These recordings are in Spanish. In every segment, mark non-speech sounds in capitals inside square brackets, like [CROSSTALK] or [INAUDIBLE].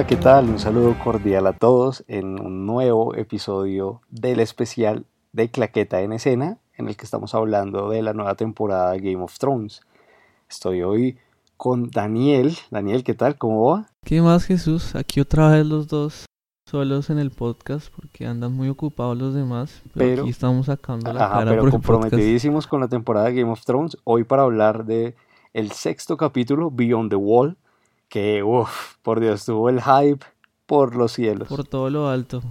Hola, ¿qué tal? Un saludo cordial a todos en un nuevo episodio del especial de Claqueta en Escena, en el que estamos hablando de la nueva temporada de Game of Thrones. Estoy hoy con Daniel. Daniel, ¿qué tal? ¿Cómo va? ¿Qué más, Jesús? Aquí otra vez los dos solos en el podcast porque andan muy ocupados los demás. Pero, aquí estamos sacando la cara pero comprometidísimos con la temporada de Game of Thrones. Hoy para hablar de el sexto capítulo, Beyond the Wall que, uff, por Dios, tuvo el hype por los cielos. Por todo lo alto.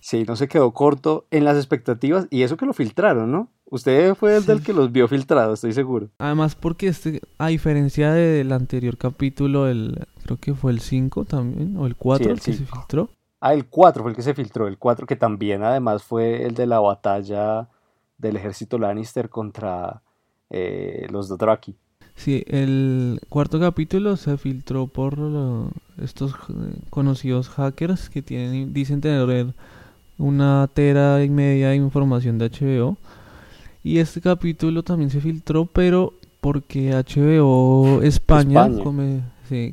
Sí, no se quedó corto en las expectativas y eso que lo filtraron, ¿no? Usted fue el del que los vio filtrados, estoy seguro. Además, porque este, a diferencia del anterior capítulo, el, creo que fue el 5 también, o el 4 el, que se filtró. Ah, el 4 fue el que se filtró, el 4 que también además fue el de la batalla del ejército Lannister contra eh, los Dothraki. Sí, el cuarto capítulo se filtró por estos conocidos hackers que tienen, dicen tener una tera y media de información de HBO. Y este capítulo también se filtró, pero porque HBO España,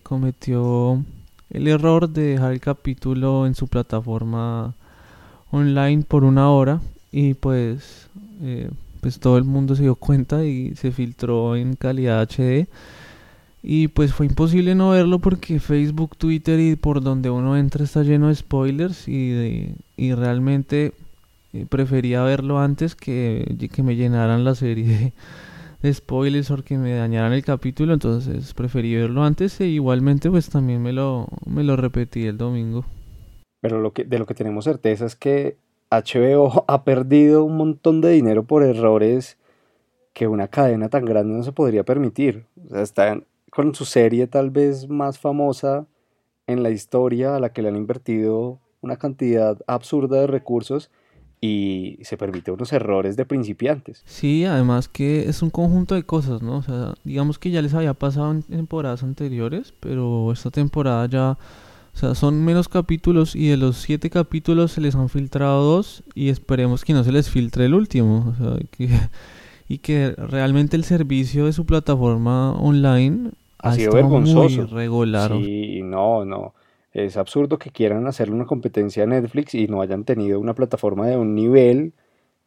cometió el error de dejar el capítulo en su plataforma online por una hora y pues eh, pues todo el mundo se dio cuenta y se filtró en calidad HD. Y pues fue imposible no verlo porque Facebook, Twitter y por donde uno entra está lleno de spoilers y, y realmente eh, prefería verlo antes que, que me llenaran la serie de, spoilers o que me dañaran el capítulo. Entonces preferí verlo antes e igualmente pues también me lo, me lo repetí el domingo. Pero lo que, de lo que tenemos certeza es que HBO [LAUGHS] ha perdido un montón de dinero por errores que una cadena tan grande no se podría permitir. O sea, está con su serie tal vez más famosa en la historia a la que le han invertido una cantidad absurda de recursos y se permite unos errores de principiantes. Sí, además que es un conjunto de cosas, ¿no? O sea, digamos que ya les había pasado en temporadas anteriores, pero esta temporada ya o sea, son menos capítulos y de los siete capítulos se les han filtrado dos y esperemos que no se les filtre el último. O sea, que, [LAUGHS] y que realmente el servicio de su plataforma online ha, sido vergonzoso. muy regular. Sí, no, no. Es absurdo que quieran hacerle una competencia a Netflix y no hayan tenido una plataforma de un nivel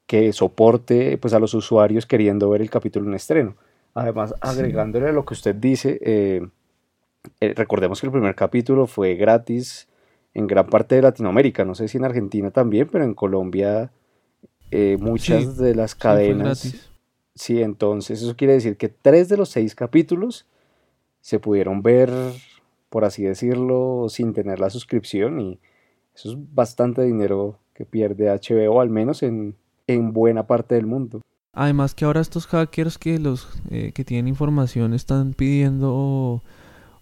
que soporte pues a los usuarios queriendo ver el capítulo en estreno. Además, agregándole a lo que usted dice, eh, eh, recordemos que el primer capítulo fue gratis en gran parte de Latinoamérica, no sé si en Argentina también, pero en Colombia eh, muchas de las cadenas... Sí, entonces eso quiere decir que tres de los seis capítulos se pudieron ver, por así decirlo, sin tener la suscripción y eso es bastante dinero que pierde HBO, al menos en, en buena parte del mundo. Además que ahora estos hackers que los eh, que tienen información están pidiendo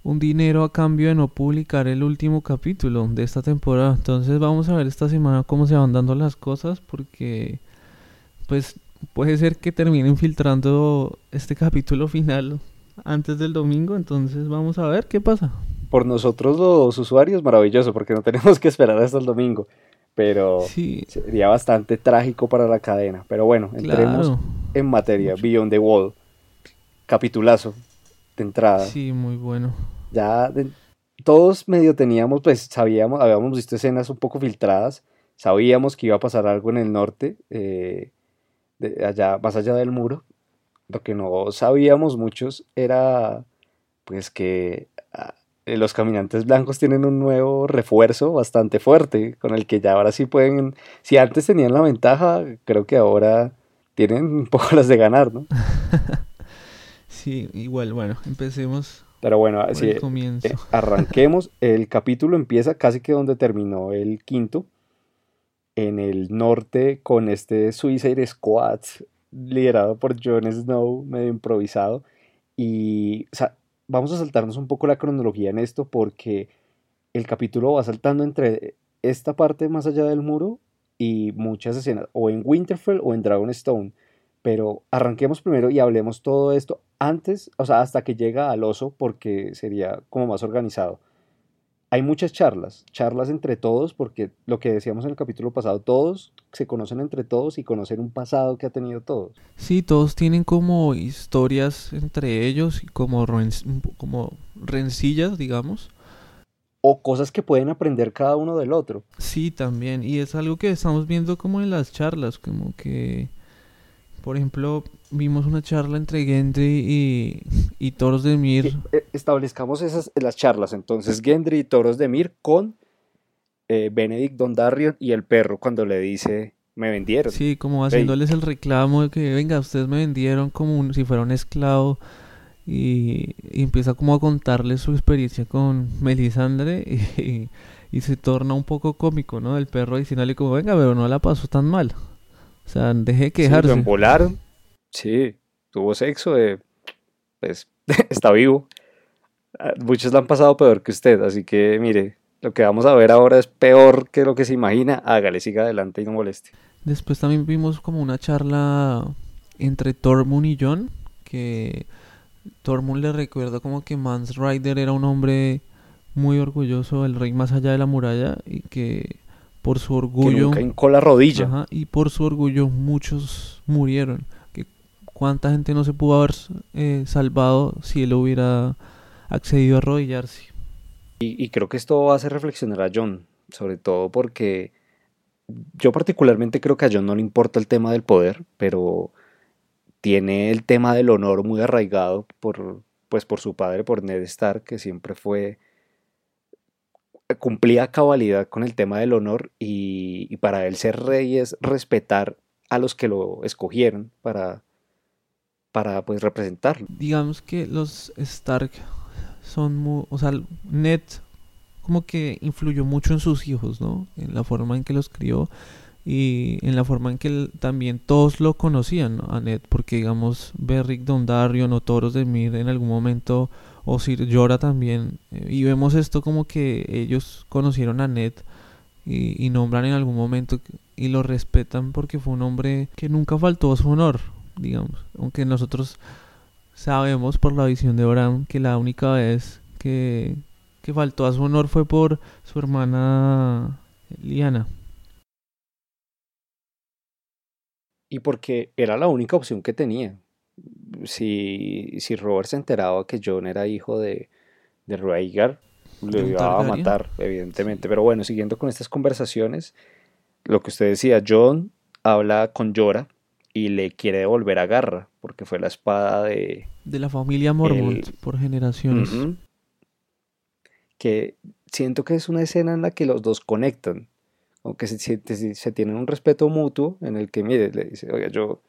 un dinero a cambio de no publicar el último capítulo de esta temporada. Entonces vamos a ver esta semana cómo se van dando las cosas porque pues puede ser que terminen filtrando este capítulo final antes del domingo, entonces vamos a ver qué pasa. Por nosotros los usuarios maravilloso porque no tenemos que esperar hasta el domingo, pero sería bastante trágico para la cadena. Pero bueno, entremos en materia, Beyond the Wall. Capitulazo de entrada. Sí, muy bueno. Ya todos medio teníamos, pues sabíamos, habíamos visto escenas un poco filtradas, sabíamos que iba a pasar algo en el norte, eh, de allá, más allá del muro. Lo que no sabíamos muchos era pues que ah, los caminantes blancos tienen un nuevo refuerzo bastante fuerte, con el que ya ahora sí pueden, si antes tenían la ventaja, creo que ahora tienen [LAUGHS] un poco las de ganar, ¿no? [LAUGHS] Sí, igual, bueno, empecemos. Pero bueno, así, eh, arranquemos. [LAUGHS] El capítulo empieza casi que donde terminó el quinto, en el norte con este Suicide Squad liderado por Jon Snow, medio improvisado. Y o sea, vamos a saltarnos un poco la cronología en esto porque el capítulo va saltando entre esta parte más allá del muro y muchas escenas, o en Winterfell o en Dragonstone. Pero arranquemos primero y hablemos todo esto antes, o sea, hasta que llega al oso, porque sería como más organizado. Hay muchas charlas, charlas entre todos, porque lo que decíamos en el capítulo pasado, todos se conocen entre todos y conocen un pasado que ha tenido todos. Sí, todos tienen como historias entre ellos y como, como rencillas, digamos. o cosas que pueden aprender cada uno del otro. Sí, también. Y es algo que estamos viendo como en las charlas, como que, por ejemplo, vimos una charla entre Gendry y, y Toros de Mir. Eh, establezcamos esas las charlas. Entonces, Gendry y Toros de Mir con eh, Benedict Dondarrion y el perro cuando le dice, me vendieron. Sí, como haciéndoles el reclamo de que, venga, ustedes me vendieron como si fuera un esclavo y, empieza como a contarle su experiencia con Melisandre [LAUGHS] y, y, se torna un poco cómico, ¿no? El perro diciéndole como, venga, pero no la pasó tan mal. O sea, deje de quejarse. Sí, lo Sí, tuvo sexo, eh, pues [LAUGHS] está vivo. Ah, muchos la han pasado peor que usted, así que mire, lo que vamos a ver ahora es peor que lo que se imagina. Hágale, siga adelante y no moleste. Después también vimos como una charla entre Tormund y John, que Tormund le recuerda como que Mans Rider era un hombre muy orgulloso, el rey más allá de la muralla, y que por su orgullo... Que nunca la rodilla. y por su orgullo muchos murieron. Que cuánta gente no se pudo haber eh, salvado si él hubiera accedido a arrodillarse. Y, y creo que esto hace reflexionar a John, sobre todo porque yo particularmente creo que a John no le importa el tema del poder, pero tiene el tema del honor muy arraigado por, pues por su padre, por Ned Stark, que siempre fue cumplía cabalidad con el tema del honor y, para él ser rey es respetar a los que lo escogieron para, para pues representarlo. Digamos que los Stark son muy, o sea, Ned como que influyó mucho en sus hijos, ¿no? En la forma en que los crió y en la forma en que también todos lo conocían a Ned, porque digamos Beric Dondarrion o Toros de Mir en algún momento, o Sir Jorah también, y vemos esto como que ellos conocieron a Ned y, nombran en algún momento y lo respetan porque fue un hombre que nunca faltó a su honor, digamos, aunque nosotros sabemos por la visión de Bran que la única vez que, que faltó a su honor fue por su hermana Liana. y porque era la única opción que tenía. Si, si Robert se enteraba que John era hijo de, de Rhaegar, lo iba a matar, evidentemente. Pero bueno, siguiendo con estas conversaciones, lo que usted decía, John habla con Jorah y le quiere devolver a Garra, porque fue la espada de... De la familia Mormont, por generaciones. Que siento que es una escena en la que los dos conectan aunque se, se, se, tienen un respeto mutuo en el que, mire, le dice, oiga, yo,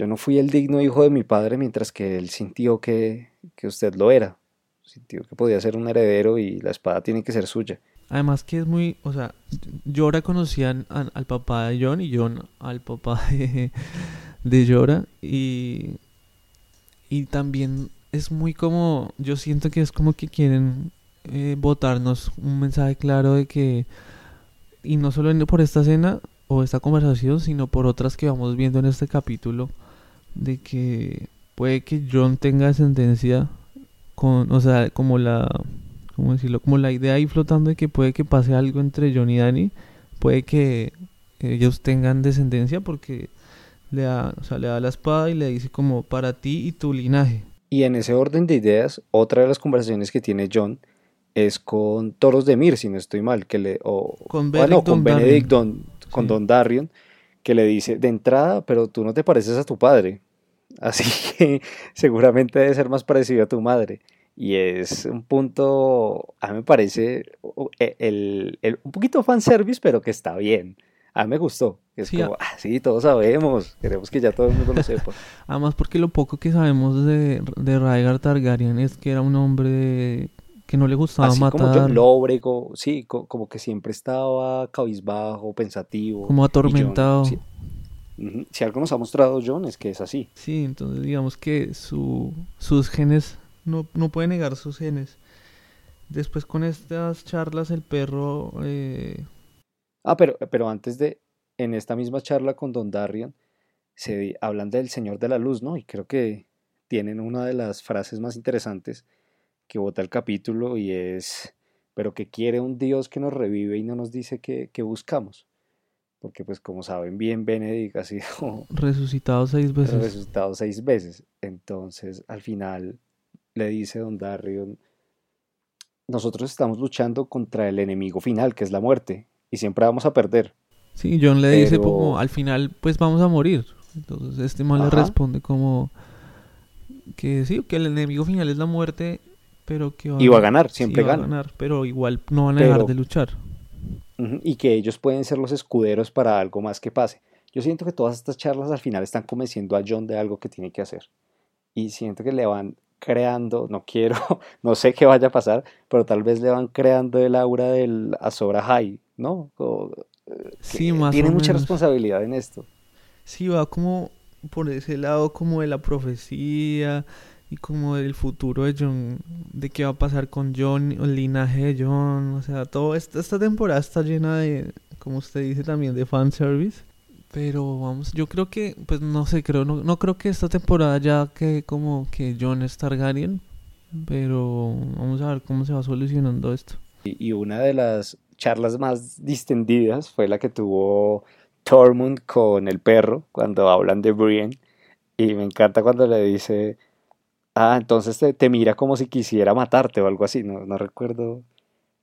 yo no fui el digno hijo de mi padre mientras que él sintió que, que usted lo era, sintió que podía ser un heredero y la espada tiene que ser suya. Además que es muy, o sea, Llora conocía al, papá de John y John al papá de, de Llora y, y también es muy como, yo siento que es como que quieren eh, botarnos un mensaje claro de que y no solo por esta escena o esta conversación, sino por otras que vamos viendo en este capítulo, de que puede que John tenga ascendencia con, o sea, como la, ¿cómo decirlo? Como la idea ahí flotando de que puede que pase algo entre John y Danny, puede que ellos tengan descendencia porque le da, o sea, le da la espada y le dice como para ti y tu linaje. Y en ese orden de ideas, otra de las conversaciones que tiene John es con Toros de Mir, si no estoy mal, que le, o, con, con Benedict Don, con Don Darion, que le dice, de entrada, pero tú no te pareces a tu padre, así [LAUGHS] que seguramente debe ser más parecido a tu madre. Y es un punto, a mí me parece, e, el, el, un poquito fanservice, pero que está bien. A mí me gustó. Es sí, como, ah, sí, todos sabemos. Queremos que ya todo el mundo lo sepa. [LAUGHS] Además, porque lo poco que sabemos de, de Rhaegar Targaryen es que era un hombre que no le gustaba Así matar. Como lóbrego, sí, como que siempre estaba cabizbajo, pensativo. Como atormentado. si, algo nos ha mostrado John es que es así. Sí, entonces digamos que su, sus genes, no, no puede negar sus genes. Después con estas charlas el perro... Eh... Ah, pero, pero antes de, en esta misma charla con Don Darian, se hablan del Señor de la Luz, ¿no? Y creo que tienen una de las frases más interesantes que vota el capítulo y es, pero que quiere un Dios que nos revive y no nos dice que, buscamos. Porque pues como saben bien, Benedict ha sido [LAUGHS] resucitado seis veces. Resucitado seis veces. Entonces al final le dice Don Darion, nosotros estamos luchando contra el enemigo final, que es la muerte, y siempre vamos a perder. Sí, John le dice como, al final, pues vamos a morir. Entonces este man le responde como que sí, que el enemigo final es la muerte, pero que va, y va a ganar, siempre gana. ganar, pero igual no van a dejar de luchar. Y que ellos pueden ser los escuderos para algo más que pase. Yo siento que todas estas charlas al final están convenciendo a John de algo que tiene que hacer. Y siento que le van creando, no quiero, [LAUGHS] no sé qué vaya a pasar, pero tal vez le van creando el aura del Azora High, ¿no? Eh, sí, más tiene mucha responsabilidad en esto. Sí, va como por ese lado como de la profecía y como del futuro de John, de qué va a pasar con John, el linaje de John, o sea, todo esta, esta temporada está llena de, como usted dice también, de fanservice. Pero vamos, yo creo que, pues no sé, creo, no, no creo que esta temporada ya que como que John es Targaryen, pero vamos a ver cómo se va solucionando esto. Y, una de las charlas más distendidas fue la que tuvo Tormund con el perro cuando hablan de Brienne. Y me encanta cuando le dice, ah, entonces te, te mira como si quisiera matarte o algo así, no, no recuerdo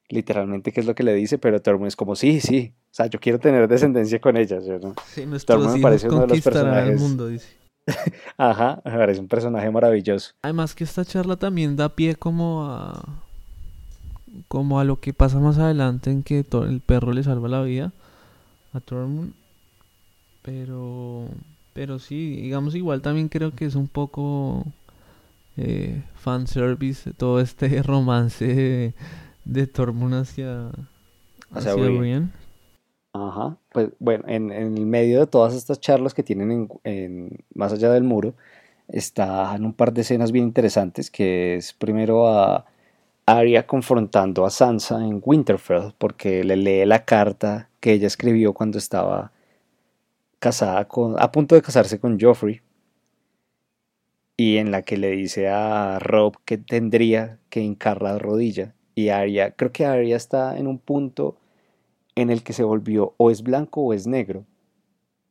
literalmente qué es lo que le dice, pero Tormund es como, sí, sí, o sea, yo quiero tener descendencia con ellas, ¿no? Sí, Tormund me parece uno de los personajes... mundo, dice. [LAUGHS] Ajá, me parece un personaje maravilloso. Además que esta charla también da pie como a... como a lo que pasa más adelante en que el perro le salva la vida a Tormund. Pero... Pero sí, digamos igual también creo que es un poco... Eh, fanservice, todo este [LAUGHS] romance de Tormund hacia, hacia, Brian. Ajá, pues bueno, en, el medio de todas estas charlas que tienen en, más allá del muro, están un par de escenas bien interesantes, que es primero a Arya confrontando a Sansa en Winterfell, porque le lee la carta que ella escribió cuando estaba casada con, a punto de casarse con Joffrey, y en la que le dice a Rob que tendría que hincar la rodilla y Arya, creo que Arya está en un punto en el que se volvió o es blanco o es negro.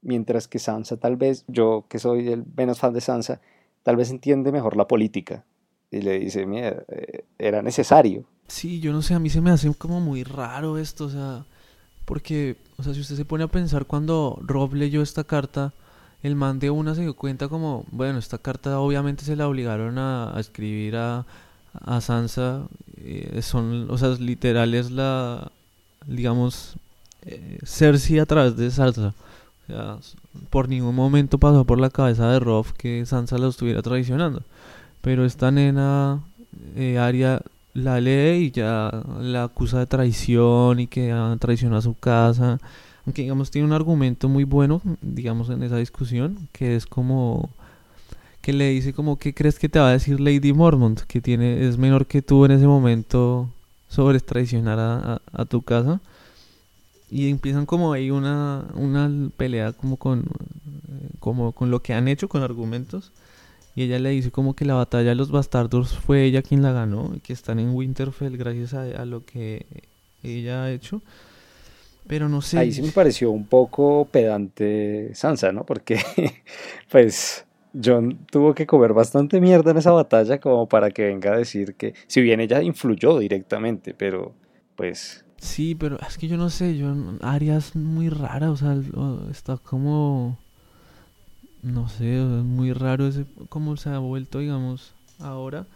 Mientras que Sansa tal vez, yo que soy el menos fan de Sansa, tal vez entiende mejor la política. Y le dice, mira, eh, era necesario. Sí, yo no sé, a mí se me hace como muy raro esto, o sea, porque, o sea, si usted se pone a pensar cuando Rob leyó esta carta, el man de una se dio cuenta como, bueno, esta carta obviamente se la obligaron a escribir a, Sansa eh, son, o sea, literal es la, digamos, eh, Cersei a través de Sansa. O sea, por ningún momento pasó por la cabeza de Robb que Sansa lo estuviera traicionando. Pero esta nena, eh, Arya, la lee y ya la acusa de traición y que traicionado a su casa. Aunque, digamos, tiene un argumento muy bueno, digamos, en esa discusión, que es como que le dice como que crees que te va a decir Lady Mormont, que tiene es menor que tú en ese momento sobre traicionar a, tu casa. Y empiezan como ahí una, una pelea como con, como con lo que han hecho, con argumentos. Y ella le dice como que la batalla de los bastardos fue ella quien la ganó y que están en Winterfell gracias a, a lo que ella ha hecho. Pero no sé. Ahí sí me pareció un poco pedante Sansa, ¿no? Porque, [LAUGHS] pues, John tuvo que comer bastante mierda en esa batalla como para que venga a decir que, si bien ella influyó directamente, pero pues... Sí, pero es que yo no sé, yo, Arya es muy rara, o sea, está como... No sé, es muy raro ese, cómo se ha vuelto, digamos, ahora.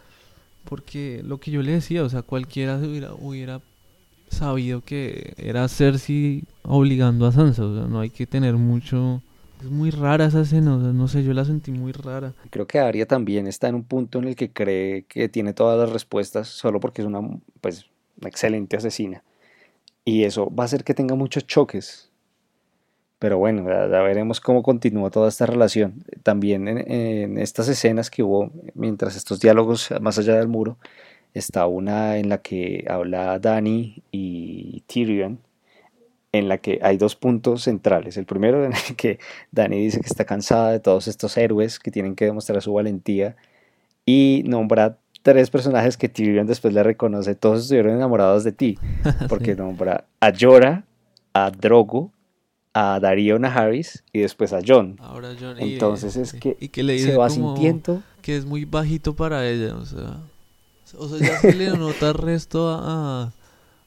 Porque lo que yo le decía, o sea, cualquiera hubiera, hubiera sabido que era Cersei obligando a Sansa, o sea, no hay que tener mucho es muy rara esa escena, no sé, yo la sentí muy rara. Creo que Arya también está en un punto en el que cree que tiene todas las respuestas solo porque es una, pues, excelente asesina. Y eso va a hacer que tenga muchos choques. Pero bueno, ya, veremos cómo continúa toda esta relación. También en, estas escenas que hubo, mientras estos diálogos más allá del muro, está una en la que habla Dani y Tyrion en la que hay dos puntos centrales. El primero en el que Dani dice que está cansada de todos estos héroes que tienen que demostrar su valentía y nombra tres personajes que Tyrion después le reconoce. Todos estuvieron enamorados de ti, [LAUGHS] porque nombra a Jorah, a Drogo, a Darío Naharis y después a John. Ahora John Entonces es que, y que le se va sintiendo que es muy bajito para ella, o sea, O sea, ya se le nota el resto a,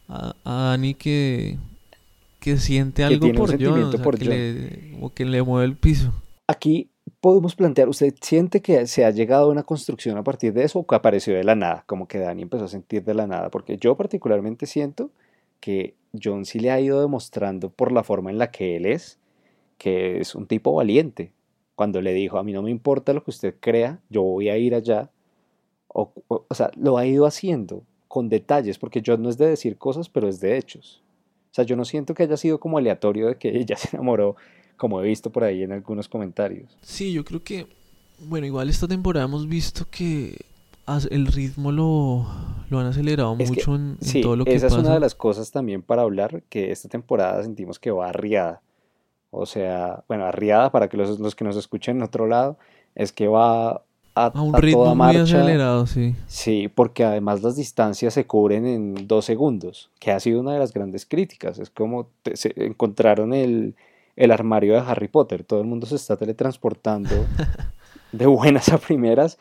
a, a Annie que, que siente algo por John, o, que Le, o que le mueve el piso. Aquí podemos plantear, ¿usted siente que se ha llegado a una construcción a partir de eso o que apareció de la nada? Como que Dani empezó a sentir de la nada, porque yo particularmente siento que John sí le ha ido demostrando por la forma en la que él es, que es un tipo valiente. Cuando le dijo, a mí no me importa lo que usted crea, yo voy a ir allá. O, o, sea, lo ha ido haciendo con detalles, porque John no es de decir cosas, pero es de hechos. O sea, yo no siento que haya sido como aleatorio de que [LAUGHS] ella se enamoró, como he visto por ahí en algunos comentarios. Sí, yo creo que, bueno, igual esta temporada hemos visto que el ritmo lo, lo han acelerado mucho en, todo lo que esa es una de las cosas también para hablar, que esta temporada sentimos que va arriada. O sea, bueno, arriada para que los, los que nos escuchen en otro lado, es que va a, a un ritmo muy acelerado, sí. Sí, porque además las distancias se cubren en dos segundos, que ha sido una de las grandes críticas. Es como se encontraron el, el armario de Harry Potter, todo el mundo se está teletransportando [LAUGHS] de buenas a primeras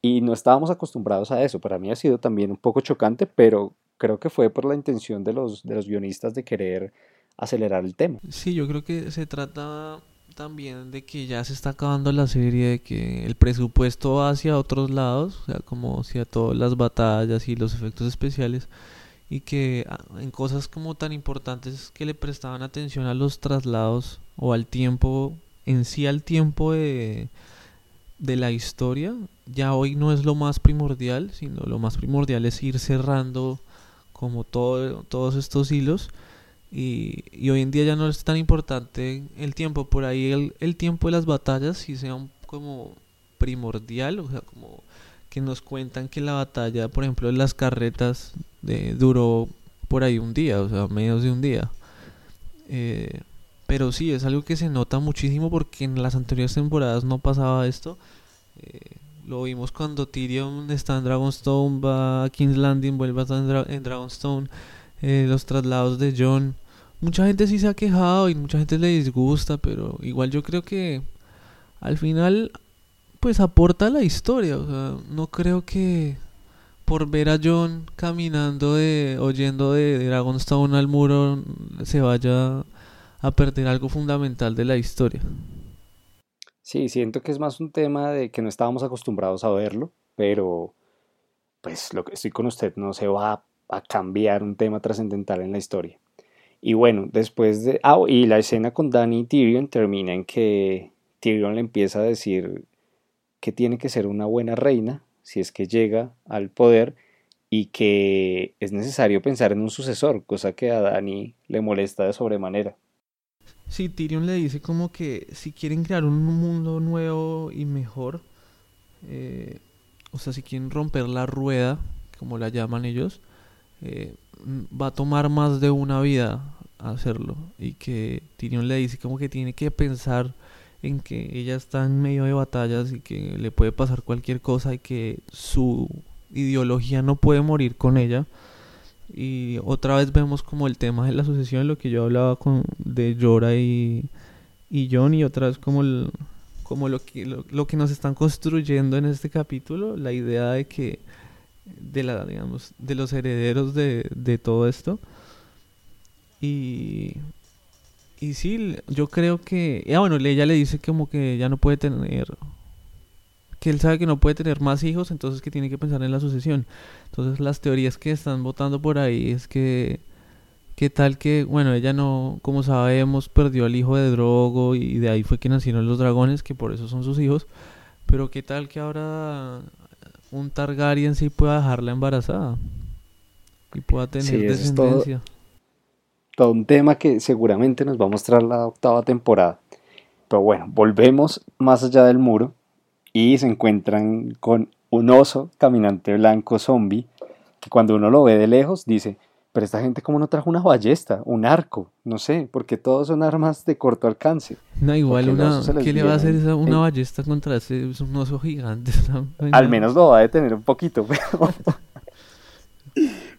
y no estábamos acostumbrados a eso. Para mí ha sido también un poco chocante, pero creo que fue por la intención de los, de los guionistas de querer acelerar el tema. Sí, yo creo que se trata también de que ya se está acabando la serie, de que el presupuesto va hacia otros lados, o sea, como hacia todas las batallas y los efectos especiales, y que ah, en cosas como tan importantes que le prestaban atención a los traslados o al tiempo, en sí al tiempo de de la historia ya hoy no es lo más primordial, sino lo más primordial es ir cerrando como todo, todos estos hilos y, y, hoy en día ya no es tan importante el tiempo, por ahí el, el tiempo de las batallas si sea un, como primordial, o sea, como que nos cuentan que la batalla, por ejemplo, en las carretas de, duró por ahí un día, o sea, menos de un día. Eh, pero sí, es algo que se nota muchísimo porque en las anteriores temporadas no pasaba esto. Eh, lo vimos cuando Tyrion está en Dragonstone, va a King's Landing, vuelve a estar en, Dragonstone. Eh, los traslados de John. Mucha gente sí se ha quejado y mucha gente le disgusta, pero igual yo creo que al final pues aporta la historia. O sea, no creo que por ver a John caminando de, oyendo de Dragonstone al muro se vaya a perder algo fundamental de la historia. Sí, siento que es más un tema de que no estábamos acostumbrados a verlo, pero pues lo que estoy con usted no se va a cambiar un tema trascendental en la historia. Y bueno, después de... Ah, y la escena con Danny y Tyrion termina en que Tyrion le empieza a decir que tiene que ser una buena reina si es que llega al poder y que es necesario pensar en un sucesor, cosa que a Dani le molesta de sobremanera. Sí, Tyrion le dice como que si quieren crear un mundo nuevo y mejor, eh, o sea, si quieren romper la rueda, como la llaman ellos, eh, va a tomar más de una vida hacerlo. Y que Tyrion le dice como que tiene que pensar en que ella está en medio de batallas y que le puede pasar cualquier cosa y que su ideología no puede morir con ella. Y otra vez vemos como el tema de la sucesión, lo que yo hablaba con, de Llora y, y John, y otra vez como, como lo, que, lo, que nos están construyendo en este capítulo, la idea de que, de la, digamos, de los herederos de, de todo esto. Y, y sí, yo creo que, ya bueno, ella le dice como que ya no puede tener que él sabe que no puede tener más hijos, entonces que tiene que pensar en la sucesión. Entonces las teorías que están votando por ahí es que qué tal que, bueno, ella no, como sabemos, perdió al hijo de Drogo y de ahí fue que nacieron los dragones, que por eso son sus hijos, pero qué tal que ahora un Targaryen sí pueda dejarla embarazada y pueda tener descendencia. todo un tema que seguramente nos va a mostrar la octava temporada. Pero bueno, volvemos más allá del muro y se encuentran con un oso caminante blanco zombie que cuando uno lo ve de lejos dice, pero esta gente como no trajo una ballesta, un arco, no sé, porque todos son armas de corto alcance. No, igual una, ¿qué le va a hacer esa, una ballesta contra ese un oso gigante? [LAUGHS] Al menos lo va a detener un poquito, [LAUGHS] pero,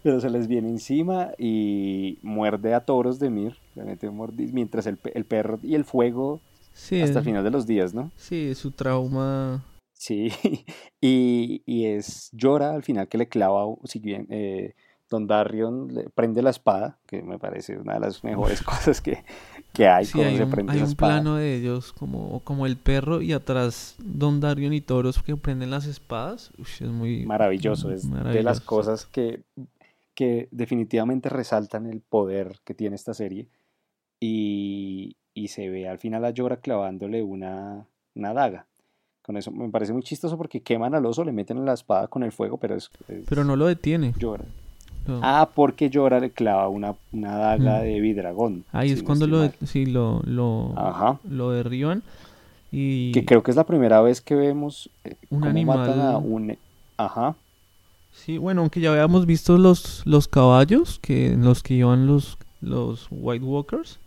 pero se les viene encima y muerde a toros de Mir, mientras el, el perro y el fuego hasta el final de los días, ¿no? Sí, su trauma Sí, [LAUGHS] y, y es llora al final que le clava, si bien eh, Don Darion le prende la espada, que me parece una de las mejores [LAUGHS] cosas que, que hay. Sí, hay, un, hay un plano de ellos como, como el perro y atrás Don Darion y toros que prenden las espadas. es muy maravilloso, es de las cosas que, que definitivamente resaltan el poder que tiene esta serie. Y, y se ve al final a Llora clavándole una, una daga. Con eso me parece muy chistoso porque queman al oso, le meten en la espada con el fuego, pero es... pero no lo detiene. Llora. Ah, porque Llora le clava una, una daga mm. de vidragón. Ahí es cuando lo, sí, lo, lo, lo derriban. Y... Que creo que es la primera vez que vemos eh, un animal. Matan a un... Ajá. Sí, bueno, aunque ya habíamos visto los, los caballos, que los que llevan los, los White Walkers,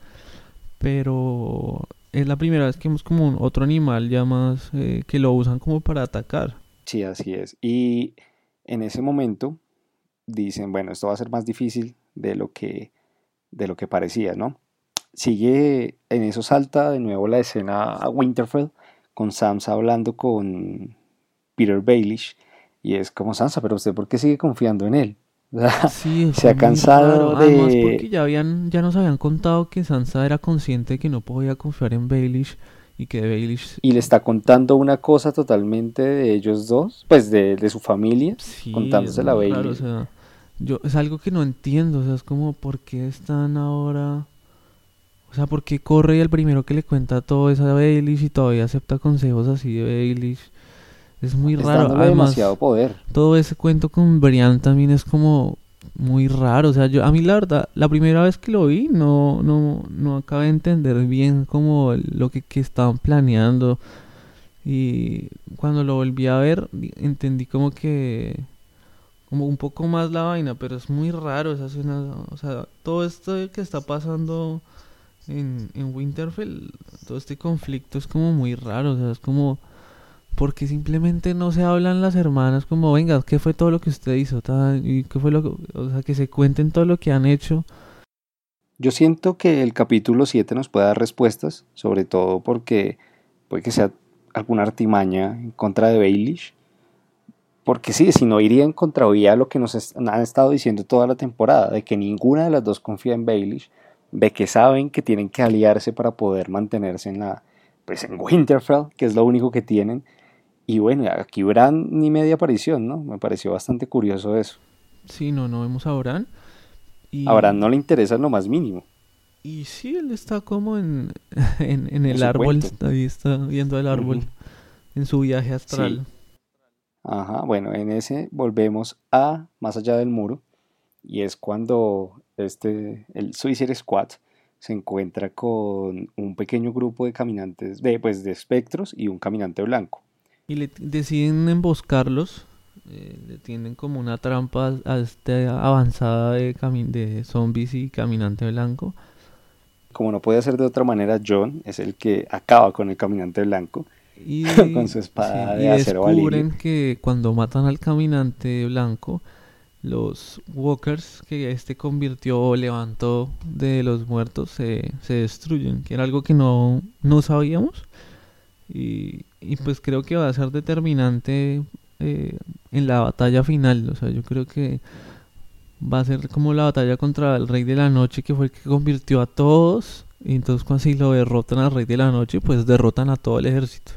pero es la primera vez que vemos como otro animal ya más eh, que lo usan como para atacar. Sí, así es. Y en ese momento dicen, bueno, esto va a ser más difícil de lo que, de lo que parecía, ¿no? Sigue, en eso salta de nuevo la escena a Winterfell, con Sansa hablando con Peter Baelish, y es como Sansa, pero usted ¿por qué sigue confiando en él? [LAUGHS] sí, se ha cansado de... Además porque ya, habían, ya nos habían contado que Sansa era consciente de que no podía confiar en Baelish y que Baelish... Y le está contando una cosa totalmente de ellos dos, pues de, de su familia, sí, contándosela a Baelish. o sea, yo, es algo que no entiendo, o sea, es como, ¿por qué están ahora...? O sea, ¿por qué corre y el primero que le cuenta todo es a Baelish y todavía acepta consejos así de Baelish? Es muy raro. Además, demasiado poder. Todo ese cuento con Brian también es como muy raro. O sea, yo a mí la verdad, la primera vez que lo vi no, no, no acabé de entender bien como lo que, que estaban planeando. Y cuando lo volví a ver, entendí como que como un poco más la vaina, pero es muy raro esa escena, o sea, todo esto que está pasando en, en Winterfell, todo este conflicto es como muy raro, o sea, es como porque simplemente no se hablan las hermanas como, venga, ¿qué fue todo lo que usted hizo? ¿Y qué fue lo que, o sea, que se cuenten todo lo que han hecho? Yo siento que el capítulo 7 nos puede dar respuestas, sobre todo porque puede que sea alguna artimaña en contra de Baelish. Porque sí, si no iría en contravía lo que nos han estado diciendo toda la temporada, de que ninguna de las dos confía en Baelish, de que saben que tienen que aliarse para poder mantenerse en la pues en Winterfell, que es lo único que tienen, y bueno, aquí Bran ni media aparición, ¿no? Me pareció bastante curioso eso. Sí, no, no vemos a Bran. Y... A Bran no le interesa lo más mínimo. Y sí, él está como en, [LAUGHS] en, el árbol, ahí está viendo el árbol en su viaje astral. Ajá, bueno, en ese volvemos a Más allá del muro y es cuando este, el Suicide Squad se encuentra con un pequeño grupo de caminantes, de, pues, de espectros y un caminante blanco. Y le deciden emboscarlos. Eh, le tienden como una trampa a esta avanzada de, de zombies y caminante blanco. Como no puede ser de otra manera, John es el que acaba con el caminante blanco. Y, [LAUGHS] con su espada de acero y descubren que cuando matan al caminante blanco, los walkers que este convirtió o levantó de los muertos se, se destruyen, que era algo que no, no sabíamos. Y, y pues creo que va a ser determinante eh, en la batalla final. O sea, yo creo que va a ser como la batalla contra el Rey de la Noche, que fue el que convirtió a todos. Y entonces cuando si lo derrotan al Rey de la Noche, pues derrotan a todo el ejército.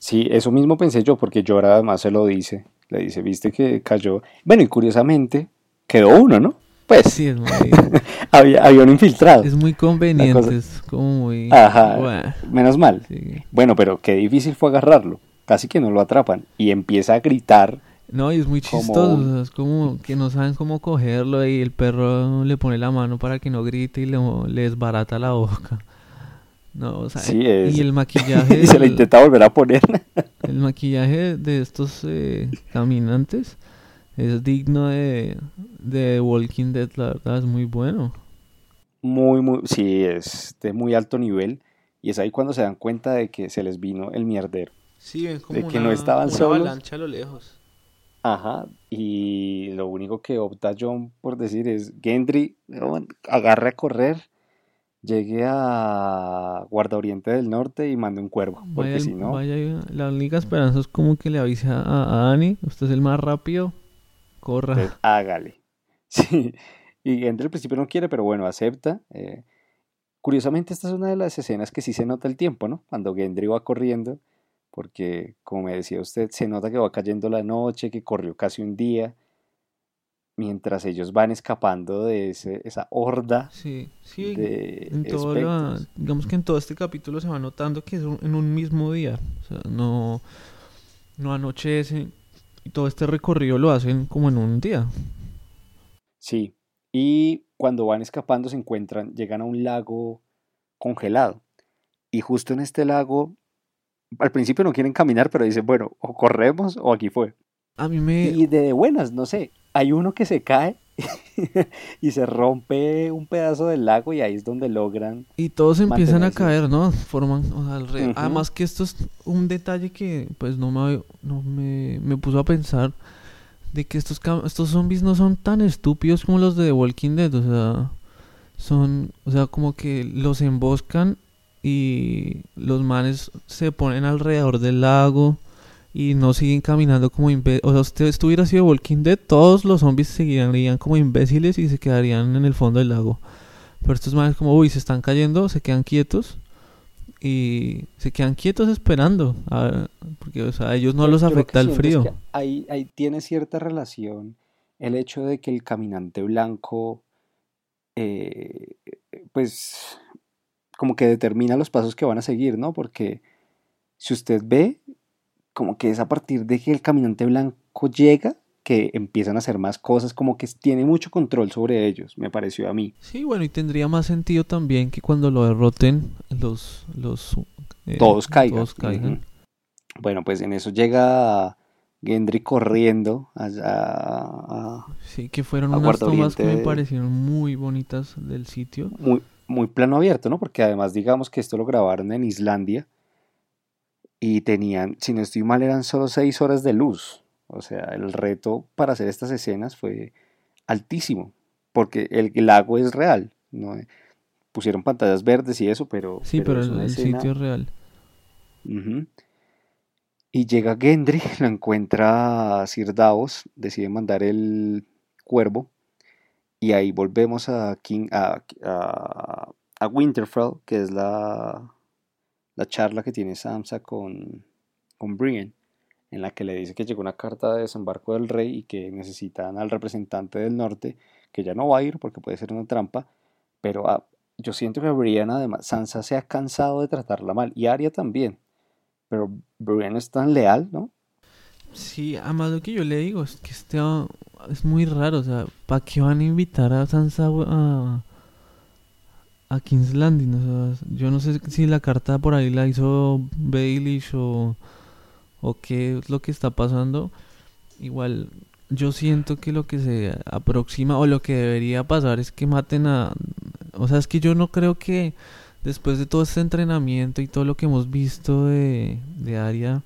Sí, eso mismo pensé yo, porque Llora además se lo dice. Le dice, viste que cayó. Bueno, y curiosamente, quedó uno, ¿no? Pues. Sí, es muy... [LAUGHS] había, había un infiltrado. Es muy conveniente, es como muy. Ajá. Menos mal. Bueno, pero qué difícil fue agarrarlo. Casi que no lo atrapan. Y empieza a gritar. No, y es muy chistoso. Es como que no saben cómo cogerlo y el perro le pone la mano para que no grite y le, le desbarata la boca. No, o sea, sí, es... y el [LAUGHS] maquillaje. y se le intenta volver a poner. [LAUGHS] el maquillaje de estos eh, caminantes es digno de, de Walking Dead, la verdad, es muy bueno. Muy, muy, sí, es de muy alto nivel. Y es ahí cuando se dan cuenta de que se les vino el mierdero. Sí, ven como de que no estaban solos. avalancha a lo lejos. Ajá, y lo único que opta John por decir es, Gendry, agarre a correr. Llegue a Guarda Oriente del Norte y mande un cuervo. Porque si no. Vaya, la Liga Esperanza es como que le avisa a, Dani: Usted es el más rápido, corra. hágale. [LAUGHS] Sí. Y entre al principio no quiere, pero bueno, acepta. Eh, curiosamente, esta es una de las escenas que sí se nota el tiempo, ¿no? Cuando Gendry va corriendo, porque como me decía usted, se nota que va cayendo la noche, que corrió casi un día mientras ellos van escapando de ese, esa horda sí, sí, en todo digamos que en todo este capítulo se va notando que es en un mismo día o sea no no anochece y todo este recorrido lo hacen como en un día. Sí y cuando van escapando se encuentran llegan a un lago congelado y justo en este lago al principio no quieren caminar pero dicen bueno o corremos o aquí fue a mí me... Y de buenas, no sé, hay uno que se cae [LAUGHS] y se rompe un pedazo del lago y ahí es donde logran. Y todos empiezan a caer, ¿no? Forman, Además que esto es un detalle que pues no me, no me, me puso a pensar de que estos, estos zombies no son tan estúpidos como los de The Walking Dead, o sea, son, o sea, como que los emboscan y los manes se ponen alrededor del lago y no siguen caminando como imbéciles. O sea, usted estuviera sido Walking Dead, todos los zombies seguirían como imbéciles y se quedarían en el fondo del lago. Pero estos manes como, uy, se están cayendo, se quedan quietos y se quedan quietos esperando. porque, o sea, a ellos no los afecta el frío. ahí, ahí tiene cierta relación el hecho de que el caminante blanco, eh, pues, como que determina los pasos que van a seguir, ¿no? Porque si usted ve, como que es a partir de que el caminante blanco llega que empiezan a hacer más cosas, como que tiene mucho control sobre ellos, me pareció a mí. Sí, bueno, y tendría más sentido también que cuando lo derroten los... los eh, todos caigan. Bueno, pues en eso llega Gendry corriendo allá Sí, que fueron unas tomas que me parecieron muy bonitas del sitio. Muy, muy plano abierto, ¿no? Porque además digamos que esto lo grabaron en Islandia y tenían, si no estoy mal, eran solo seis horas de luz. O sea, el reto para hacer estas escenas fue altísimo, porque el lago es real. ¿no? Pusieron pantallas verdes y eso, pero... Sí, pero, el, sitio es real. Y llega Gendry, [LAUGHS] lo encuentra Sir Davos, decide mandar el cuervo, y ahí volvemos a, King, a, a Winterfell, que es la, la charla que tiene Samsa con, con Brienne, en la que le dice que llegó una carta de desembarco del rey y que necesitan al representante del norte, que ya no va a ir porque puede ser una trampa, pero ah, yo siento que Brienne además, Sansa se ha cansado de tratarla mal, y Arya también, pero Brienne es tan leal, ¿no? Sí, además lo que yo le digo es que este es muy raro, o sea, ¿para qué van a invitar a Sansa a, a King's Landing. O sea, yo no sé si la carta por ahí la hizo Baelish o, o qué es lo que está pasando. Igual yo siento que lo que se aproxima o lo que debería pasar es que maten a... O sea, es que yo no creo que después de todo este entrenamiento y todo lo que hemos visto de, de Arya,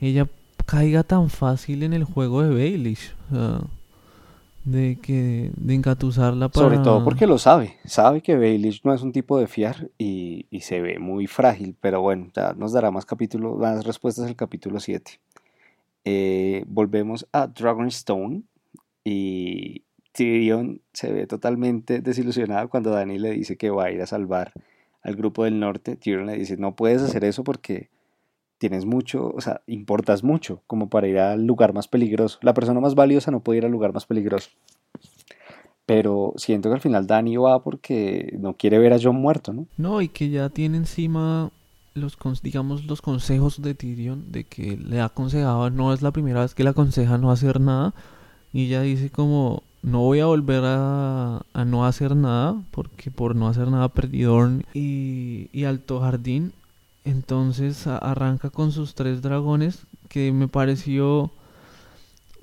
ella caiga tan fácil en el juego de Baelish. O sea, de que de engatusarla para... Sobre todo porque lo sabe, sabe que Baelish no es un tipo de fiar y, se ve muy frágil, pero bueno, ya nos dará más capítulos, más respuestas el capítulo 7. Eh, volvemos a Dragonstone y Tyrion se ve totalmente desilusionado cuando Dani le dice que va a ir a salvar al grupo del norte. Tyrion le dice, no puedes hacer eso porque tienes mucho, o sea, importas mucho como para ir al lugar más peligroso. La persona más valiosa no puede ir al lugar más peligroso. Pero siento que al final Dani va porque no quiere ver a John muerto, ¿no? No, y que ya tiene encima los, digamos, los consejos de Tyrion, de que le ha aconsejado, no es la primera vez que le aconseja no hacer nada, y ella dice como, no voy a volver a, no hacer nada, porque por no hacer nada perdí y, y Alto Jardín entonces arranca con sus tres dragones que me pareció...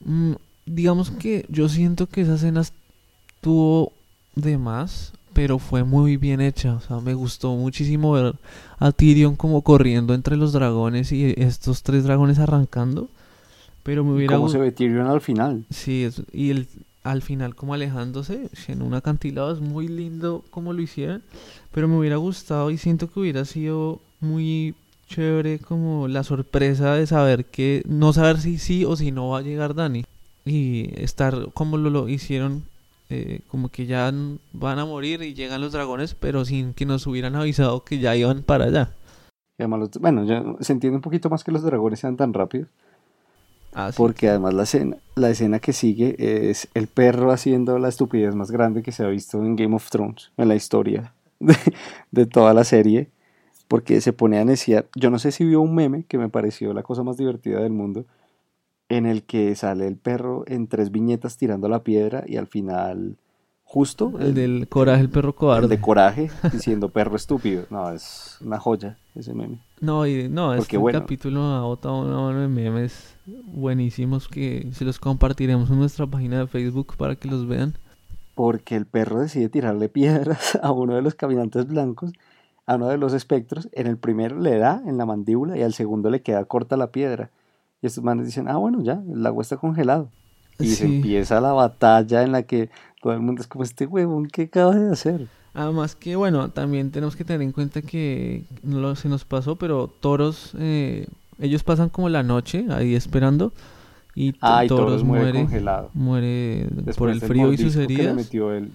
Mm, digamos que yo siento que esa escena estuvo de más, pero fue muy bien hecha. O sea, me gustó muchísimo ver a Tyrion como corriendo entre los dragones y estos tres dragones arrancando. Pero me hubiera ¿Cómo se ve Tyrion al final? Sí, y, el, al final como alejándose en un acantilado. Es muy lindo como lo hicieron, pero me hubiera gustado y siento que hubiera sido muy chévere como la sorpresa de saber que no saber si sí o si no va a llegar Dani. Y estar como lo, lo hicieron eh, como que ya van a morir y llegan los dragones pero sin que nos hubieran avisado que ya iban para allá. Bueno ya se entiende un poquito más que los dragones sean tan rápidos. Ah, porque además la escena, la escena que sigue es el perro haciendo la estupidez más grande que se ha visto en Game of Thrones en la historia de, de toda la serie porque se pone a neciar. Yo no sé si vio un meme que me pareció la cosa más divertida del mundo, en el que sale el perro en tres viñetas tirando la piedra y al final justo el, del coraje el perro cobarde el de coraje [LAUGHS] diciendo perro estúpido. No es una joya ese meme. No y no este capítulo ha botado una de memes buenísimos que se los compartiremos en nuestra página de Facebook para que los vean. Porque el perro decide tirarle piedras [LAUGHS] a uno de los caminantes blancos a uno de los espectros, en el primero le da en la mandíbula y al segundo le queda corta la piedra. Y estos manes dicen, ah, bueno, ya, el agua está congelado. Y se empieza la batalla en la que todo el mundo es como este huevón, ¿qué acaba de hacer? Además que, bueno, también tenemos que tener en cuenta que no se nos pasó, pero toros, eh, ellos pasan como la noche ahí esperando y, toros, muere, congelado. muere por el frío y sus heridas. metió el,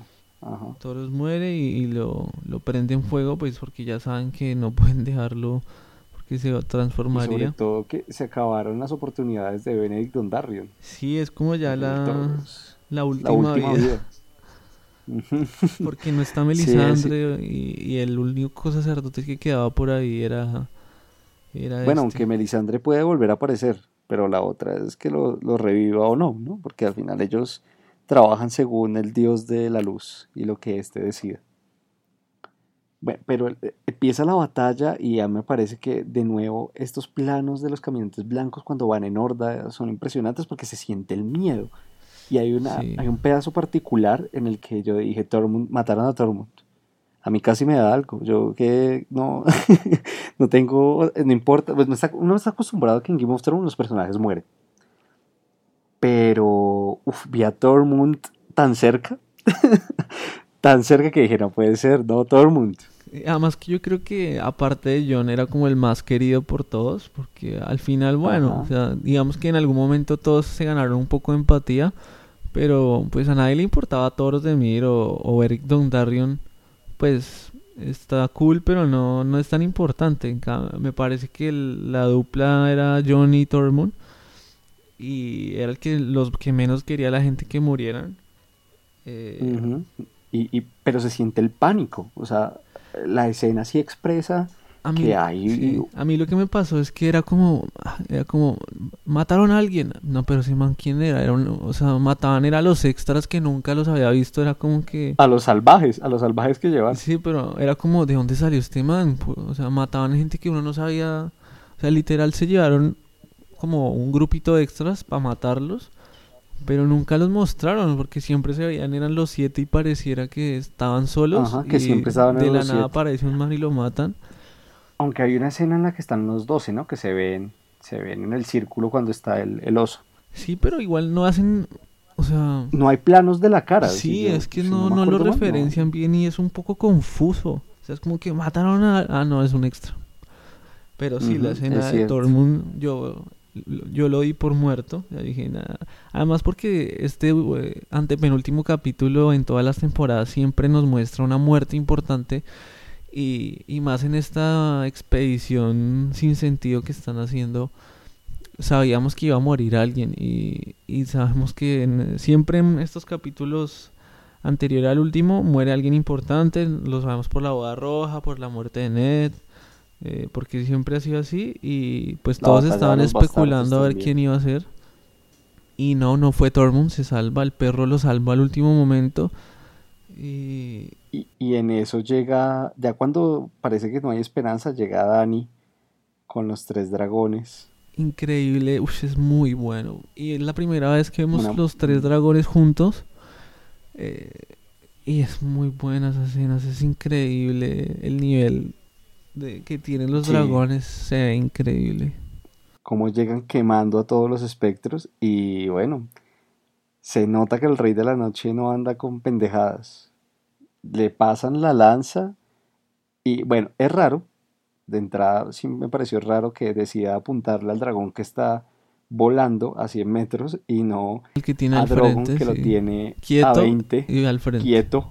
Toros muere y, lo, lo prende en fuego, pues porque ya saben que no [LAUGHS] pueden dejarlo porque se transformaría. Y sobre todo que se acabaron las oportunidades de Benedict Dondarrion. Sí, es como ya la, la última, vida. [LAUGHS] porque no está Melisandre Y, el único sacerdote que quedaba por ahí era. era bueno, aunque este. Melisandre puede volver a aparecer, pero la otra es que lo, lo reviva o no, ¿no? Porque al final ellos trabajan según el dios de la luz y lo que éste decida. Bueno, pero eh, empieza la batalla y ya me parece que de nuevo estos planos de los caminantes blancos cuando van en horda son impresionantes porque se siente el miedo. Y hay, una, hay un pedazo particular en el que yo dije, Tormund, mataron a Tormund. A mí casi me da algo. Yo que no, [LAUGHS] no tengo, no importa, pues no está, uno está acostumbrado a que en Game of Thrones los personajes mueren. Pero, uff, vi a Tormund tan cerca. [LAUGHS] tan cerca que dije, no puede ser, no, Tormund. Además que yo creo que aparte de John era como el más querido por todos, porque al final, bueno, o sea, digamos que en algún momento todos se ganaron un poco de empatía, pero pues a nadie le importaba Toros de Mir o, o Eric Dondarrion, pues está cool, pero no, no es tan importante. Me parece que la dupla era John y Tormund y era el que los que menos quería la gente que murieran. Eh, y, pero se siente el pánico, o sea, la escena sí expresa que hay... A mí lo que me pasó es que era como, era como, mataron a alguien, no, pero si man, ¿quién era? era o sea, mataban, era a los extras que nunca los había visto, era como que... A los salvajes, a los salvajes que llevan. Sí, pero era como, ¿de dónde salió este man? O sea, mataban a gente que uno no sabía, o sea, literal se llevaron como un grupito de extras para matarlos. Pero nunca los mostraron porque siempre se veían, eran los siete y pareciera que estaban solos. que y siempre estaban De la nada aparece un man y lo matan. Aunque hay una escena en la que están los doce, ¿no? Que se ven, se ven en el círculo cuando está el, el oso. Sí, pero igual no hacen, o sea... No hay planos de la cara. Sí, es que no, no, lo referencian bien y es un poco confuso. O sea, es como que mataron a... Ah, no, es un extra. Pero sí, la escena de Tormund, yo yo lo di por muerto. Dije nada. Además porque este eh, antepenúltimo capítulo en todas las temporadas siempre nos muestra una muerte importante. Y, y más en esta expedición sin sentido que están haciendo. Sabíamos que iba a morir alguien. Y, y sabemos que siempre en estos capítulos anterior al último muere alguien importante. Lo sabemos por la boda roja, por la muerte de Ned eh, porque siempre ha sido así y pues todos estaban especulando a ver quién iba a ser. Y no, no fue Tormund, se salva, el perro lo salva al último momento. Y... y... en eso llega, ya cuando parece que no hay esperanza, llega Dani con los tres dragones. Increíble, Uf, es muy bueno. Y es la primera vez que vemos los tres dragones juntos. Eh, y es muy buena esa escena, es increíble el nivel que tienen los dragones se ve increíble. Cómo llegan quemando a todos los espectros y bueno, se nota que el rey de la noche no anda con pendejadas. Le pasan la lanza y bueno, es raro. De entrada sí me pareció raro que decida apuntarle al dragón que está volando a 100 metros y no el que tiene a al Drogon frente, que lo tiene Quieto a 20 y al frente. quieto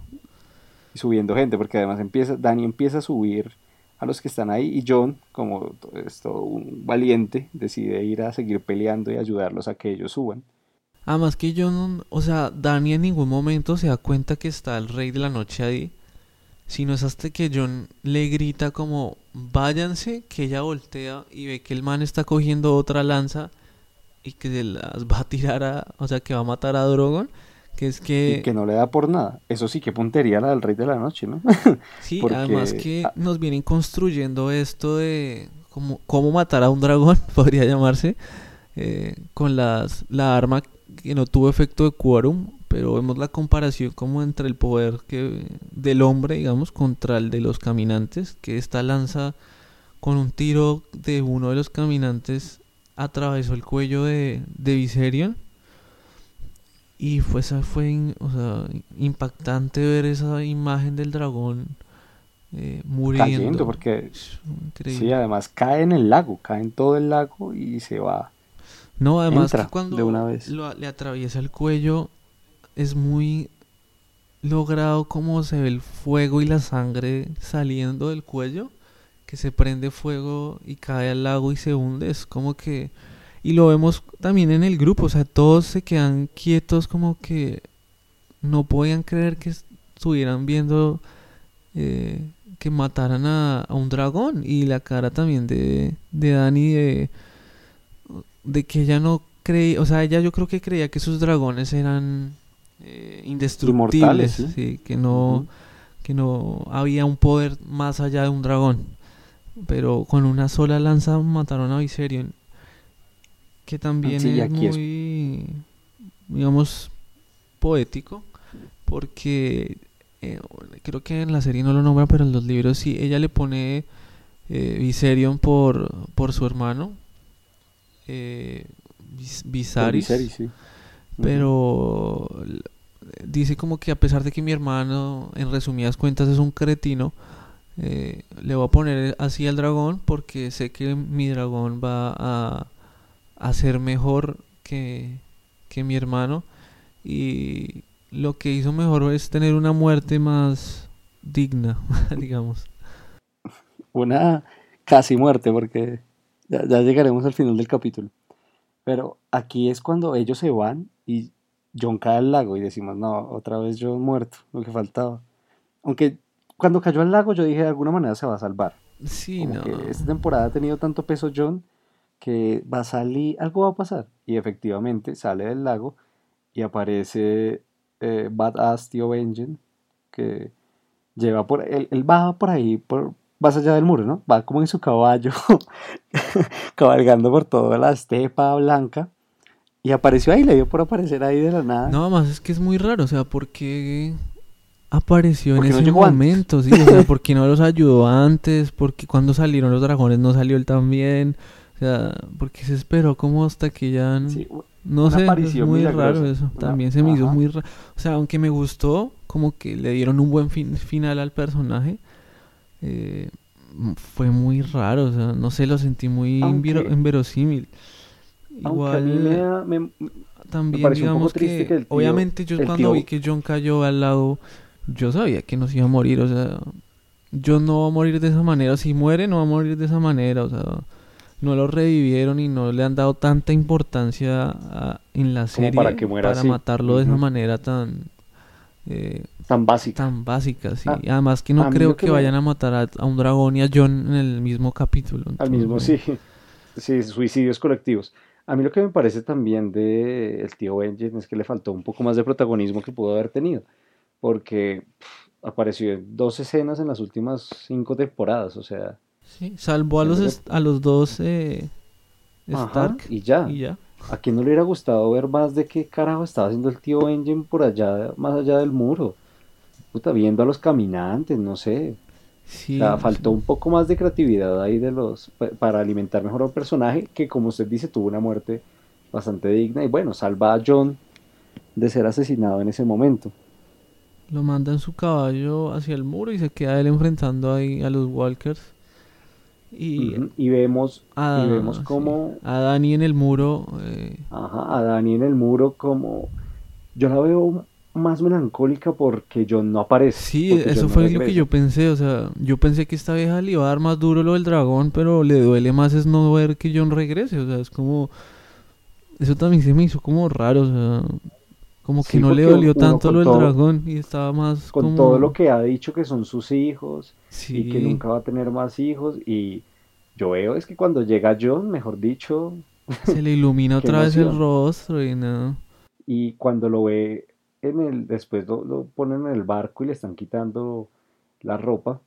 y subiendo gente, porque además empieza, Dani empieza a subir a los que están ahí y John, como es todo un valiente, decide ir a seguir peleando y ayudarlos a que ellos suban. Además que yo no, o sea, Dani en ningún momento se da cuenta que está el rey de la noche ahí, sino es hasta que John le grita como váyanse, que ella voltea y ve que el man está cogiendo otra lanza y que se las va a tirar a, o sea, que va a matar a Drogon, que es que, y que no le da por nada. Eso sí, que puntería la del Rey de la Noche, ¿no? [LAUGHS] sí, porque- además que nos vienen construyendo esto de cómo, cómo matar a un dragón, [LAUGHS] podría llamarse, eh, con las, la arma que no tuvo efecto de quórum, pero vemos la comparación como entre el poder que, del hombre, digamos, contra el de los caminantes, que esta lanza con un tiro de uno de los caminantes atravesó el cuello de, de Viserion. Y fue, esa fue o sea, impactante ver esa imagen del dragón eh, muriendo. Cayendo, porque increíble. sí, además cae en el lago, cae en todo el lago y se va. No, además Entra que cuando de una vez. lo- le atraviesa el cuello es muy logrado como se ve el fuego y la sangre saliendo del cuello, que se prende fuego y cae al lago y se hunde, es como que y lo vemos también en el grupo, o sea, todos se quedan quietos como que no podían creer que estuvieran viendo eh, que mataran a, a un dragón y la cara también de, de Dani de de que ella no creía, o sea, ella yo creo que creía que sus dragones eran eh, indestructibles, ¿sí? que no, que no había un poder más allá de un dragón. Pero con una sola lanza mataron a Viserion, que también Sí, es muy, digamos, poético, porque eh, creo que en la serie no lo nombra, pero en los libros sí, ella le pone eh, Viserion por, por su hermano, eh, Vis- Con Viserys, Viserys, sí. Ujú. pero dice como que a pesar de que mi hermano, en resumidas cuentas, es un cretino, eh, le voy a poner así al dragón porque sé que mi dragón va a, a ser mejor que, que mi hermano y lo que hizo mejor es tener una muerte más digna, [LAUGHS] digamos. una casi muerte, porque ya, ya llegaremos al final del capítulo. Pero aquí es cuando ellos se van y John cae al lago y decimos, no, otra vez John muerto, lo que faltaba. Aunque cuando cayó al lago yo dije, de alguna manera se va a salvar. Sí, Como no. que esta temporada ha tenido tanto peso John que va a salir, algo va a pasar. Y efectivamente sale del lago y aparece eh, Badass Tío Benjen, que lleva por, él, él va por ahí, por, más allá del muro, ¿no? Va como en su caballo, [LAUGHS] cabalgando por toda la estepa blanca. Y apareció ahí, le dio por aparecer ahí de la nada. No, más es que es muy raro, o sea, ¿por qué apareció en ¿Por qué no ese antes? momento? Sí, o sea, ¿por qué no los ayudó antes? ¿Por qué cuando salieron los dragones no salió él también? O sea, ¿por qué se esperó como hasta que ya... Sí, no sé, es muy milagrosa. raro eso. Una- También se me hizo muy raro. O sea, aunque me gustó, como que le dieron un buen fin- final al personaje, eh, fue muy raro, o sea, no sé, lo sentí muy Aunque- invero- inverosímil. aunque a mí me da- me- También digamos que, que el tío- obviamente yo cuando tío- vi que John cayó al lado, yo sabía que no se iba a morir, o sea, John no va a morir de esa manera, si muere no va a morir de esa manera, o sea, no lo revivieron y no le han dado tanta importancia a- en la Como serie para que muera así. matarlo de esa Ujú. manera tan eh, tan básica. tan básica, sí. Ah, Además que no creo que, vayan a matar a, a un dragón y a John en el mismo capítulo. Al mismo, sí. Sí, suicidios colectivos. A mí lo que me parece también de el tío Benjen es que le faltó un poco más de protagonismo que pudo haber tenido. Porque pff, apareció en dos escenas en las últimas cinco temporadas. O sea, Sí, salvó a los, a los dos eh, ajá, Stark y ya. y ya. ¿A quién no le hubiera gustado ver más de qué carajo estaba haciendo el tío Benjen por allá, más allá del muro? Puta, viendo a los caminantes, no sé. Sí, O sea, sí. faltó un poco más de creatividad ahí de los pa- para alimentar mejor a un personaje que, como usted dice, tuvo una muerte bastante digna. Y bueno, salva a John de ser asesinado en ese momento. Lo manda en su caballo hacia el muro y se queda él enfrentando ahí a los Walkers. Y, y vemos, a, y vemos como... a Dani en el muro. Eh, Ajá, a Dani en el muro como... Yo la veo más melancólica porque John no aparece. Sí, eso fue lo que yo pensé, o sea, yo pensé que esta vieja le iba a dar más duro lo del dragón, pero le duele más es no ver que John regrese, o sea, es como... Eso también se me hizo como raro, o sea, como que no le dolió tanto lo del dragón y estaba más con todo lo que ha dicho que son sus hijos y que nunca va a tener más hijos y yo veo es que cuando llega John, mejor dicho, se le ilumina [LAUGHS] otra vez el rostro y nada. Y cuando lo ve en el después lo, lo ponen en el barco y le están quitando la ropa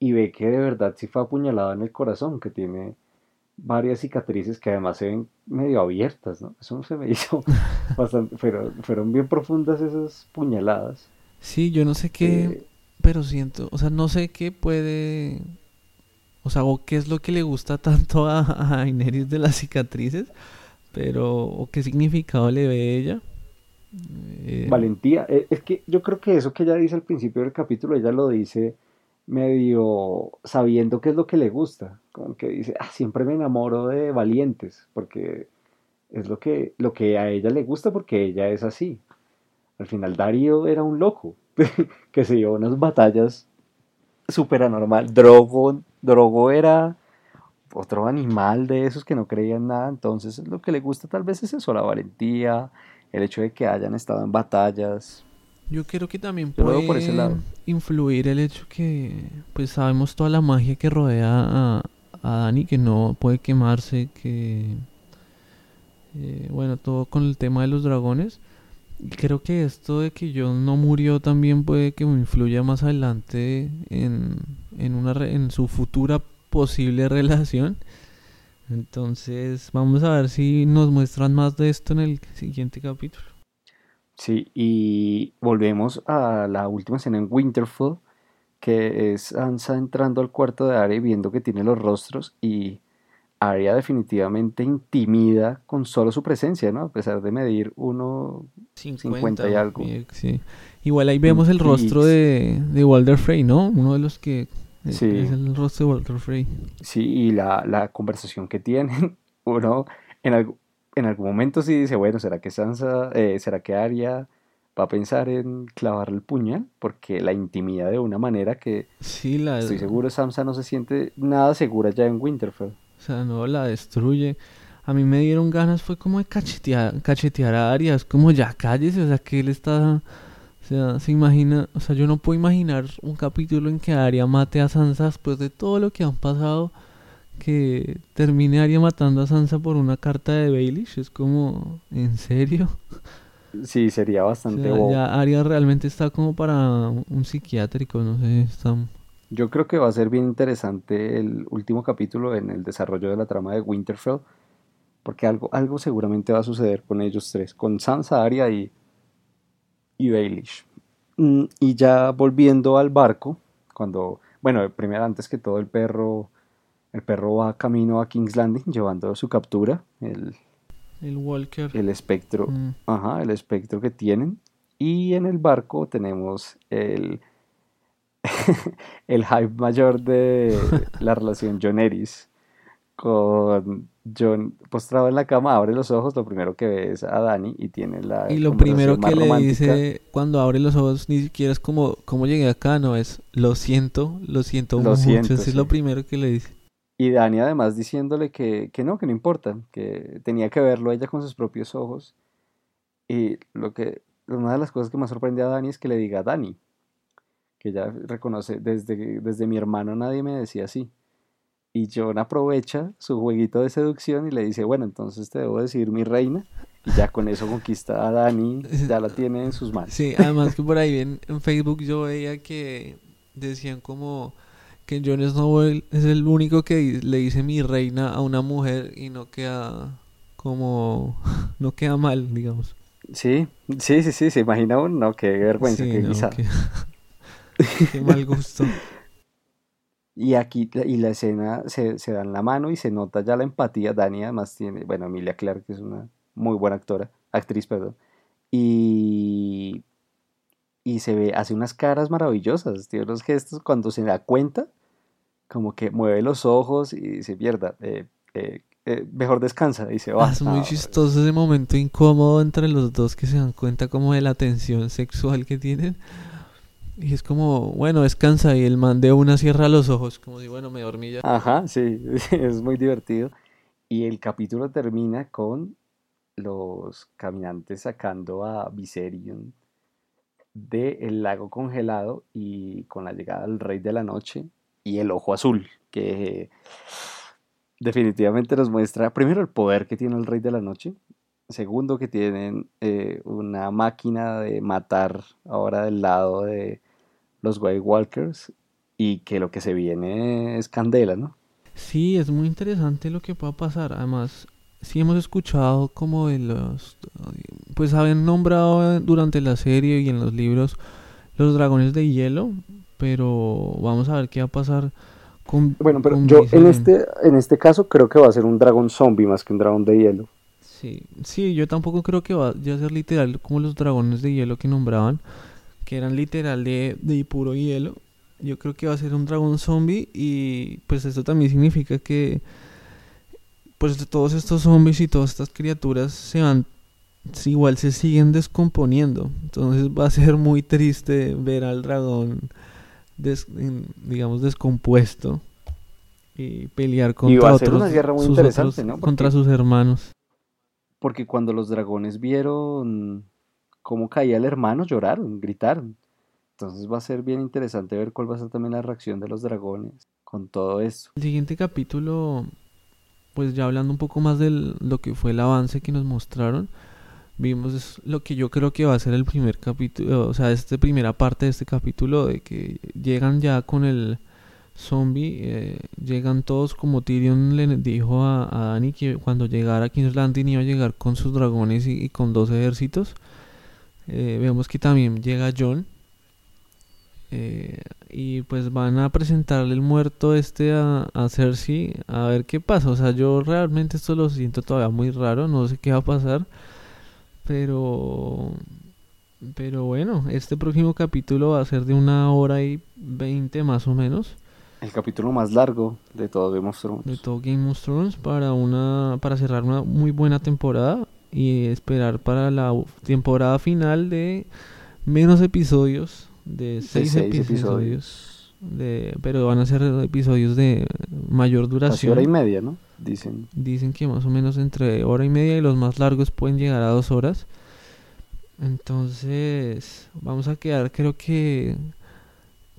y ve que de verdad sí fue apuñalado en el corazón, que tiene varias cicatrices que además se ven medio abiertas, ¿no? Eso se me [LAUGHS] hizo bastante, pero fueron bien profundas esas puñaladas. Sí, yo no sé qué, eh, pero siento, o sea, no sé qué puede, o sea, o qué es lo que le gusta tanto a, a Ineris de las cicatrices, pero, o qué significado le ve ella. Eh, Valentía, eh, es que yo creo que eso que ella dice al principio del capítulo, ella lo dice medio sabiendo qué es lo que le gusta, como que dice, ah, siempre me enamoro de valientes, porque es lo que, lo que a ella le gusta porque ella es así. Al final Darío era un loco, [LAUGHS] que se dio unas batallas súper anormal. Drogo, Drogo era otro animal de esos que no creían nada, entonces lo que le gusta tal vez es eso, la valentía, el hecho de que hayan estado en batallas, yo creo que también puede influir el hecho que pues sabemos toda la magia que rodea a, a Dani, que no puede quemarse, que eh, bueno, todo con el tema de los dragones. Y creo que esto de que John no murió también puede que influya más adelante en, en, una en su futura posible relación. Entonces vamos a ver si nos muestran más de esto en el siguiente capítulo. Sí, y volvemos a la última escena en Winterfell, que es Sansa entrando al cuarto de Arya y viendo que tiene los rostros y Arya definitivamente intimida con solo su presencia, ¿no? A pesar de medir 1,50 y algo. Sí. Igual ahí vemos el rostro de, de Walter Frey, ¿no? Uno de los que sí. es el rostro de Walter Frey. Sí, y la, la conversación que tienen, [LAUGHS] uno en, algo, en algún momento sí dice, bueno, ¿será que Sansa, eh, será que Arya va a pensar en clavar el puñal? Porque la intimida de una manera que sí, la... estoy seguro Sansa no se siente nada segura ya en Winterfell. O sea, no, la destruye. A mí me dieron ganas, fue como de cachetear, cachetear a Arya, es como ya cállese, o sea, que él está... O sea, se imagina, o sea, yo no puedo imaginar un capítulo en que Arya mate a Sansa después de todo lo que han pasado que termine Arya matando a Sansa por una carta de Baelish. Es como, ¿en serio? Sí, sería bastante o Ya Arya realmente está como para un psiquiátrico, no sé. Está... Yo creo que va a ser bien interesante el último capítulo en el desarrollo de la trama de Winterfell. Porque algo, algo seguramente va a suceder con ellos tres. Con Sansa, Arya y, y Baelish. Mm, y ya volviendo al barco, cuando, bueno, primero antes que todo el perro el perro va camino a King's Landing llevando su captura, el, el Walker. El espectro, mm. ajá, el espectro que tienen. Y en el barco tenemos el, [LAUGHS] el hype mayor de la relación John Eris con John postrado en la cama, abre los ojos, lo primero que ve es a Dani y tiene la... Y lo primero que le dice cuando abre los ojos ni siquiera es como, ¿cómo llegué acá? No, es, lo siento, lo siento lo mucho, siento, es lo primero que le dice. Y Dani además diciéndole que, que, no, que no importa, que tenía que verlo ella con sus propios ojos. Y lo que, una de las cosas que más sorprende a Dani es que le diga Dani, que ella reconoce, desde, desde mi hermano nadie me decía así. Y John aprovecha su jueguito de seducción y le dice, bueno, entonces te debo decir mi reina. Y ya con eso conquista a Dani, [LAUGHS] ya la tiene en sus manos. Sí, además que por ahí en, en Facebook yo veía que decían como que Jon Snow es el único que le dice mi reina a una mujer y no queda como [LAUGHS] no queda mal, digamos. Sí, sí, sí, sí, se imagina uno, qué vergüenza, qué, [LAUGHS] qué mal gusto. [LAUGHS] Y aquí, y la escena se, se dan la mano y se nota ya la empatía. Dani además tiene, bueno, Emilia Clarke es una muy buena actora, actriz, perdón. Y, y se ve, hace unas caras maravillosas, tiene unos gestos cuando se da cuenta, como que mueve los ojos y dice, mierda, eh, eh, eh, mejor descansa y se va. Es muy chistoso ese momento incómodo entre los dos que se dan cuenta como de la tensión sexual que tienen. Y es como, bueno, descansa y el man de una cierra los ojos, como si, bueno, me dormí ya. Ajá, [LAUGHS] sí, es muy divertido. Y el capítulo termina con los caminantes sacando a Viserion del lago congelado y con la llegada del Rey de la Noche y el Ojo Azul, que definitivamente nos muestra primero el poder que tiene el Rey de la Noche, segundo que tienen eh, una máquina de matar ahora del lado de los White Walkers y que lo que se viene es candela, ¿no? Sí, es muy interesante lo que pueda pasar. Además, sí hemos escuchado como de los... Pues habían nombrado durante la serie y en los libros los dragones de hielo, pero vamos a ver qué va a pasar con... Bueno, pero yo en este, en este caso creo que va a ser un dragón zombie más que un dragón de hielo. Sí, sí, yo tampoco creo que va a ser literal como los dragones de hielo que nombraban, que eran literal de, de puro hielo. Yo creo que va a ser un dragón zombie y pues esto también significa que pues todos estos zombies y todas estas criaturas se van, igual se siguen descomponiendo. Entonces va a ser muy triste ver al dragón, digamos, descompuesto y pelear contra otros, sus contra sus hermanos. Porque cuando los dragones vieron cómo caía el hermano, lloraron, gritaron. Entonces va a ser bien interesante ver cuál va a ser también la reacción de los dragones con todo esto. El siguiente capítulo pues ya hablando un poco más de lo que fue el avance que nos mostraron, vimos lo que yo creo que va a ser el primer capítulo, o sea, esta primera parte de este capítulo, de que llegan ya con el zombie, eh, llegan todos como Tyrion le dijo a, a Dani que cuando llegara King's Landing iba a llegar con sus dragones y, con dos ejércitos. Eh, vemos que también llega John. Eh, y pues van a presentarle el muerto este a, a Cersei a ver qué pasa. O sea, yo realmente esto lo siento todavía muy raro, no sé qué va a pasar. Pero... Pero bueno, este próximo capítulo va a ser de una hora y veinte más o menos. El capítulo más largo de todo Game of Thrones. De todo Game of Thrones para una para cerrar una muy buena temporada y esperar para la temporada final de menos episodios de seis, episodios. De, pero van a ser episodios de mayor duración. hora y media, ¿no? Dicen. Dicen que más o menos entre hora y media y los más largos pueden llegar a dos horas. Entonces, vamos a quedar, creo que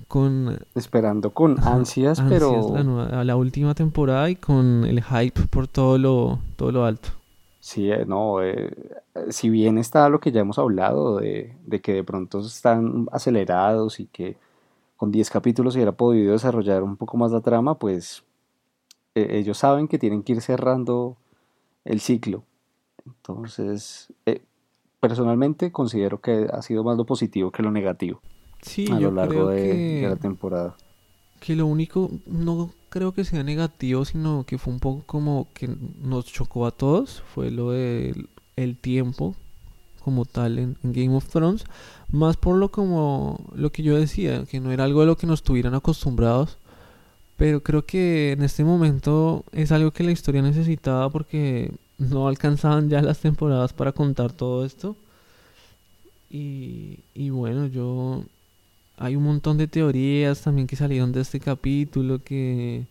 con esperando con ansias, pero a la última temporada y con el hype por todo lo todo lo alto. Sí, eh, no, eh, si bien está lo que ya hemos hablado de, que de pronto están acelerados y que con 10 capítulos se hubiera podido desarrollar un poco más la trama, pues eh, ellos saben que tienen que ir cerrando el ciclo. Entonces, personalmente considero que ha sido más lo positivo que lo negativo a lo largo de, la temporada. Que lo único, no creo que sea negativo, sino que fue un poco como que nos chocó a todos, fue lo del el tiempo como tal en, Game of Thrones, más por lo como lo que yo decía, que no era algo a lo que nos tuvieran acostumbrados, pero creo que en este momento es algo que la historia necesitaba porque no alcanzaban ya las temporadas para contar todo esto. Y, y bueno, yo hay un montón de teorías también que salieron de este capítulo que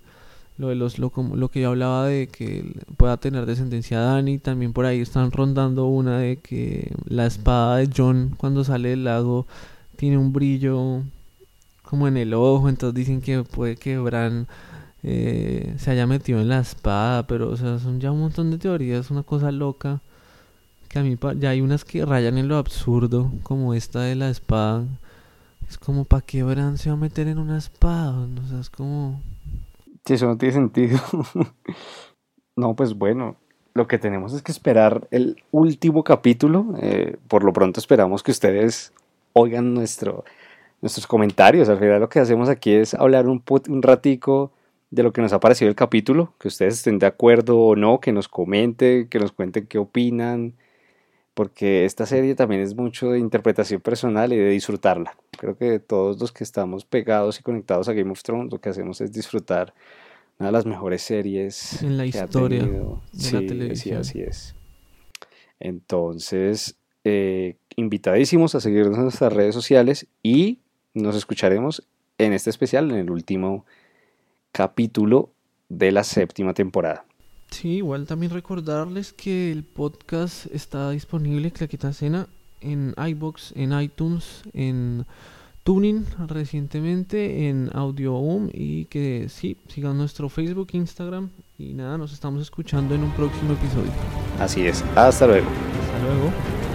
lo de los lo, lo que yo hablaba de que pueda tener descendencia Dani también por ahí están rondando una de que la espada de John cuando sale del lago tiene un brillo como en el ojo entonces dicen que puede que Bran eh, se haya metido en la espada pero o sea son ya un montón de teorías una cosa loca que a mí ya hay unas que rayan en lo absurdo como esta de la espada es como, ¿para qué Bran se va a meter en una espada? O sea, es eso no tiene sentido. [LAUGHS] no, pues bueno, lo que tenemos es que esperar el último capítulo. Eh, por lo pronto esperamos que ustedes oigan nuestro, nuestros comentarios. Al final lo que hacemos aquí es hablar un, un ratico de lo que nos ha parecido el capítulo, que ustedes estén de acuerdo o no, que nos comenten, que nos cuenten qué opinan, porque esta serie también es mucho de interpretación personal y de disfrutarla. Creo que todos los que estamos pegados y conectados a Game of Thrones lo que hacemos es disfrutar una de las mejores series en la historia de la televisión. Sí, así es. Entonces, eh, invitadísimos a seguirnos en nuestras redes sociales y nos escucharemos en este especial, en el último capítulo de la séptima temporada. Sí, igual también recordarles que el podcast está disponible, Claqueta Cena, en iBox, en iTunes, en Tuning recientemente, en Audio y que sí, sigan nuestro Facebook, Instagram y nada, nos estamos escuchando en un próximo episodio. Así es, hasta luego. Hasta luego.